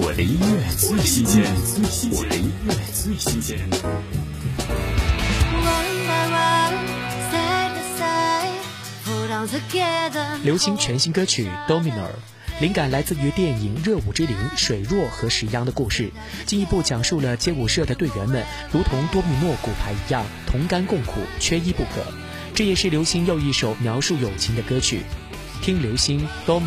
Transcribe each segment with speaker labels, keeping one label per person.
Speaker 1: 我的音乐最新鲜，我的音乐最新鲜。
Speaker 2: 流行全新歌曲《Domino》，灵感来自于电影《热舞之灵》水若和石央的故事，进一步讲述了街舞社的队员们如同多米诺骨牌一样同甘共苦，缺一不可。这也是流星又一首描述友情的歌曲。听流星《Domino》。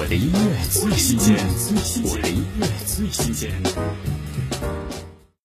Speaker 1: 我的音乐最新鲜，我的音乐最新鲜。